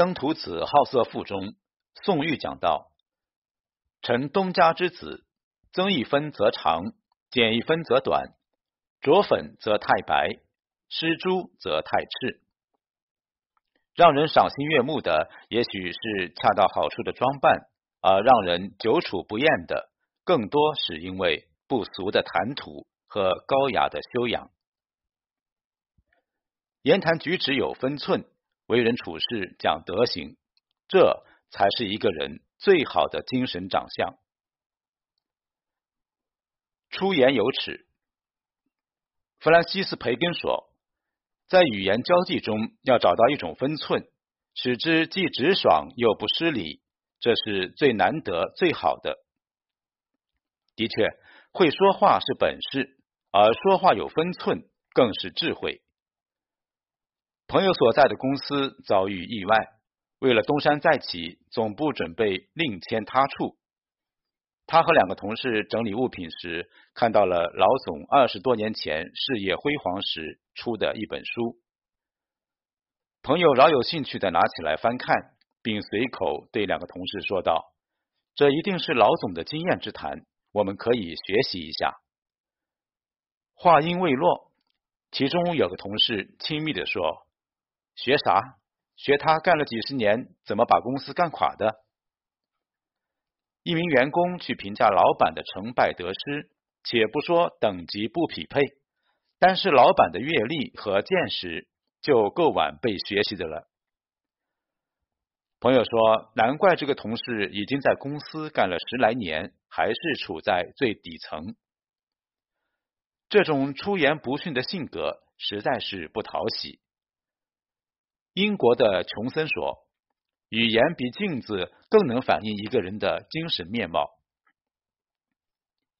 登徒子好色赋中，宋玉讲到：臣东家之子，增一分则长，减一分则短，着粉则太白，施朱则太赤。让人赏心悦目的，也许是恰到好处的装扮，而让人久处不厌的，更多是因为不俗的谈吐和高雅的修养。言谈举止有分寸，为人处事讲德行，这才是一个人最好的精神长相。出言有尺，弗兰西斯·培根说。在语言交际中，要找到一种分寸，使之既直爽又不失礼，这是最难得、最好的。的确，会说话是本事，而说话有分寸更是智慧。朋友所在的公司遭遇意外，为了东山再起，总部准备另迁他处。他和两个同事整理物品时，看到了老总二十多年前事业辉煌时出的一本书。朋友饶有兴趣的拿起来翻看，并随口对两个同事说道：“这一定是老总的经验之谈，我们可以学习一下。”话音未落，其中有个同事亲密的说：“学啥？学他干了几十年，怎么把公司干垮的？”一名员工去评价老板的成败得失，且不说等级不匹配，但是老板的阅历和见识就够晚辈学习的了。朋友说，难怪这个同事已经在公司干了十来年，还是处在最底层。这种出言不逊的性格实在是不讨喜。英国的琼森说。语言比镜子更能反映一个人的精神面貌。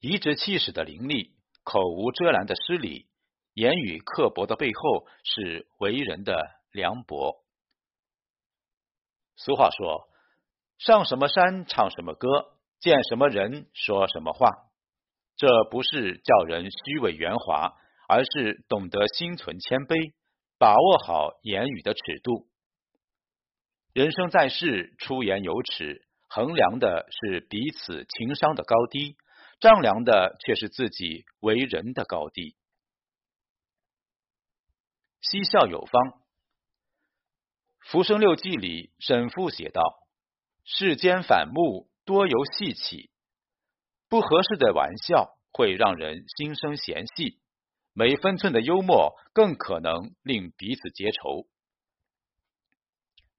颐指气使的凌厉，口无遮拦的失礼，言语刻薄的背后是为人的凉薄。俗话说：“上什么山唱什么歌，见什么人说什么话。”这不是叫人虚伪圆滑，而是懂得心存谦卑，把握好言语的尺度。人生在世，出言有尺，衡量的是彼此情商的高低，丈量的却是自己为人的高低。嬉笑有方，《浮生六记》里沈复写道：“世间反目多由戏起，不合适的玩笑会让人心生嫌隙，没分寸的幽默更可能令彼此结仇。”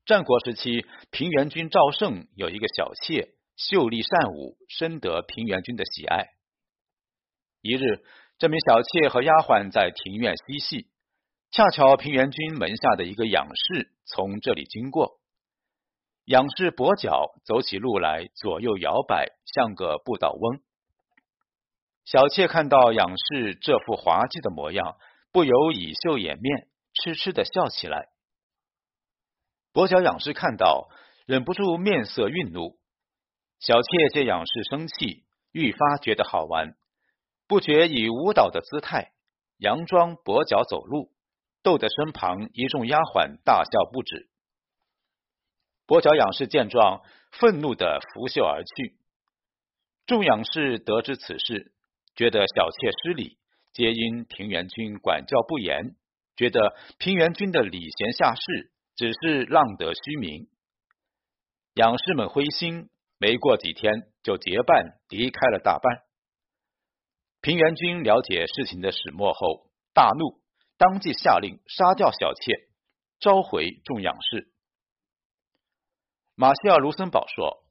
战国时期，平原君赵胜有一个小妾，秀丽善舞，深得平原君的喜爱。一日，这名小妾和丫鬟在庭院嬉戏，恰巧平原君门下的一个养士从这里经过。养士跛脚，走起路来左右摇摆，像个不倒翁。小妾看到养士这副滑稽的模样，不由以袖掩面，痴痴的笑起来。跛脚仰视看到，忍不住面色愠怒。小妾见仰视生气，愈发觉得好玩，不觉以舞蹈的姿态佯装跛脚走路，逗得身旁一众丫鬟大笑不止。跛脚仰视见状，愤怒的拂袖而去。众仰视得知此事，觉得小妾失礼，皆因平原君管教不严，觉得平原君的礼贤下士。只是浪得虚名，养士们灰心，没过几天就结伴离开了大半。平原君了解事情的始末后，大怒，当即下令杀掉小妾，召回众养士。马歇尔·卢森堡说：“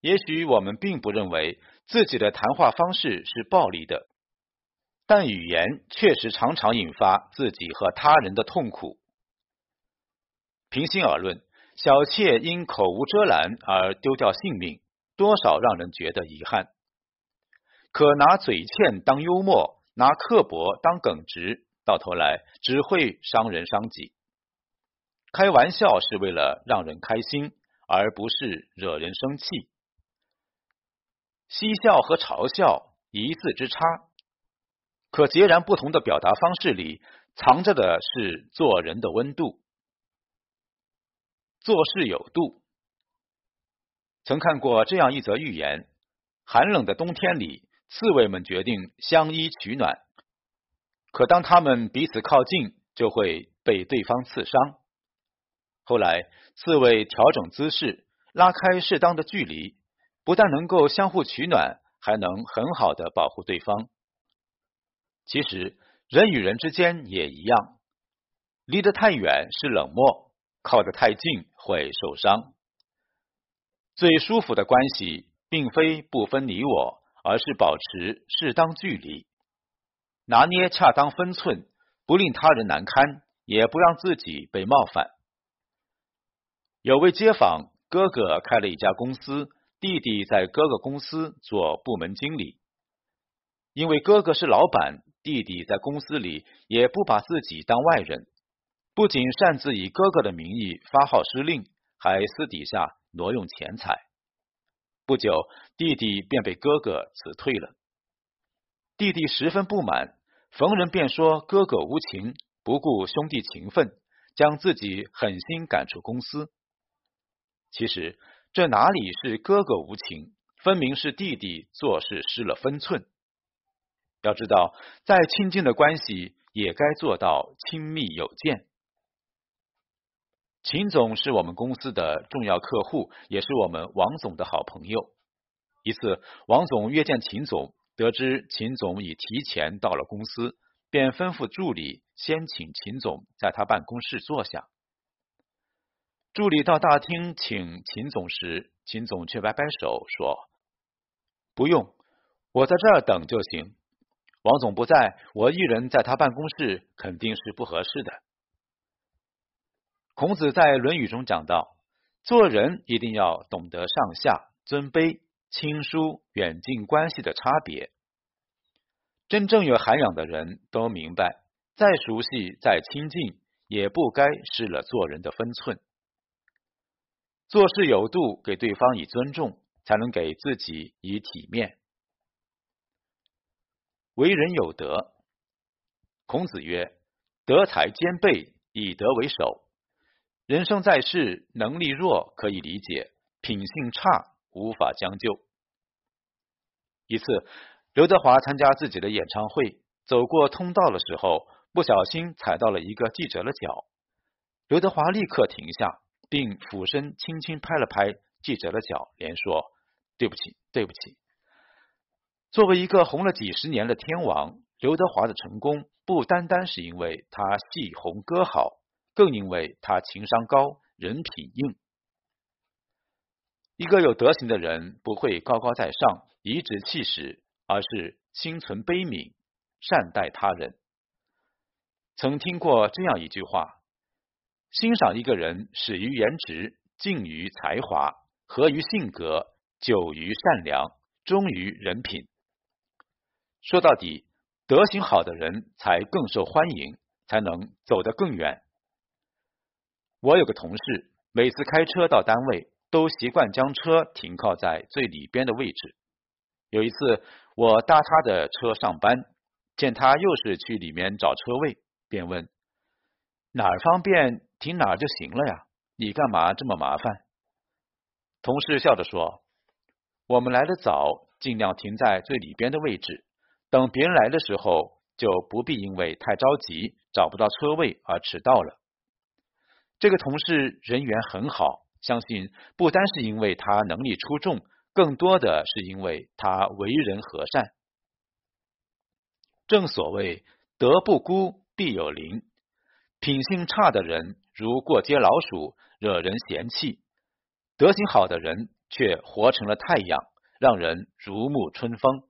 也许我们并不认为自己的谈话方式是暴力的，但语言确实常常引发自己和他人的痛苦。”平心而论，小妾因口无遮拦而丢掉性命，多少让人觉得遗憾。可拿嘴欠当幽默，拿刻薄当耿直，到头来只会伤人伤己。开玩笑是为了让人开心，而不是惹人生气。嬉笑和嘲笑一字之差，可截然不同的表达方式里，藏着的是做人的温度。做事有度。曾看过这样一则寓言：寒冷的冬天里，刺猬们决定相依取暖，可当他们彼此靠近，就会被对方刺伤。后来，刺猬调整姿势，拉开适当的距离，不但能够相互取暖，还能很好的保护对方。其实，人与人之间也一样，离得太远是冷漠，靠得太近会受伤。最舒服的关系，并非不分你我，而是保持适当距离，拿捏恰当分寸，不令他人难堪，也不让自己被冒犯。有位街坊哥哥开了一家公司，弟弟在哥哥公司做部门经理。因为哥哥是老板，弟弟在公司里也不把自己当外人，不仅擅自以哥哥的名义发号施令，还私底下挪用钱财。不久，弟弟便被哥哥辞退了。弟弟十分不满，逢人便说哥哥无情，不顾兄弟情分，将自己狠心赶出公司。其实这哪里是哥哥无情，分明是弟弟做事失了分寸。要知道，再亲近的关系也该做到亲密有间。秦总是我们公司的重要客户，也是我们王总的好朋友。一次，王总约见秦总，得知秦总已提前到了公司，便吩咐助理先请秦总在他办公室坐下。助理到大厅请秦总时，秦总却摆摆手说：“不用，我在这儿等就行。王总不在，我一人在他办公室肯定是不合适的。”孔子在《论语》中讲到：“做人一定要懂得上下、尊卑、亲疏、远近关系的差别。真正有涵养的人都明白，再熟悉、再亲近，也不该失了做人的分寸。”做事有度，给对方以尊重，才能给自己以体面。为人有德，孔子曰：“德才兼备，以德为首。”人生在世，能力弱可以理解，品性差无法将就。一次，刘德华参加自己的演唱会，走过通道的时候，不小心踩到了一个记者的脚，刘德华立刻停下。并俯身轻轻拍了拍记者的脚，连说：“对不起，对不起。”作为一个红了几十年的天王，刘德华的成功不单单是因为他戏红歌好，更因为他情商高、人品硬。一个有德行的人不会高高在上、颐指气使，而是心存悲悯，善待他人。曾听过这样一句话。欣赏一个人，始于颜值，敬于才华，合于性格，久于善良，忠于人品。说到底，德行好的人才更受欢迎，才能走得更远。我有个同事，每次开车到单位，都习惯将车停靠在最里边的位置。有一次，我搭他的车上班，见他又是去里面找车位，便问哪儿方便。停哪儿就行了呀，你干嘛这么麻烦？同事笑着说：“我们来的早，尽量停在最里边的位置，等别人来的时候，就不必因为太着急找不到车位而迟到了。”这个同事人缘很好，相信不单是因为他能力出众，更多的是因为他为人和善。正所谓“德不孤，必有邻”，品性差的人。如过街老鼠，惹人嫌弃；德行好的人却活成了太阳，让人如沐春风。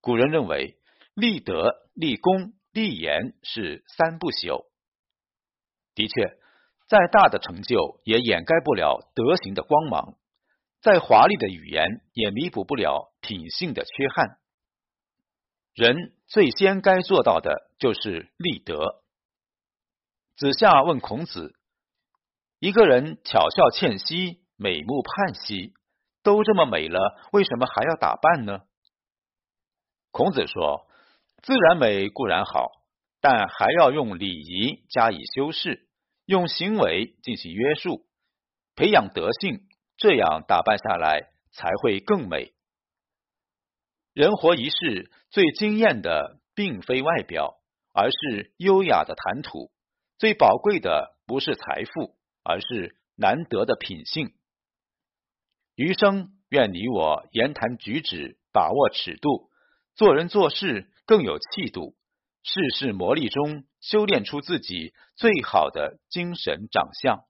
古人认为，立德、立功、立言是三不朽。的确，再大的成就也掩盖不了德行的光芒；再华丽的语言也弥补不了品性的缺憾。人最先该做到的就是立德。子夏问孔子：“一个人巧笑倩兮，美目盼兮，都这么美了，为什么还要打扮呢？”孔子说：“自然美固然好，但还要用礼仪加以修饰，用行为进行约束，培养德性，这样打扮下来才会更美。人活一世，最惊艳的并非外表，而是优雅的谈吐；最宝贵的不是财富，而是难得的品性。余生，愿你我言谈举止把握尺度，做人做事更有气度，世事磨砺中修炼出自己最好的精神长相。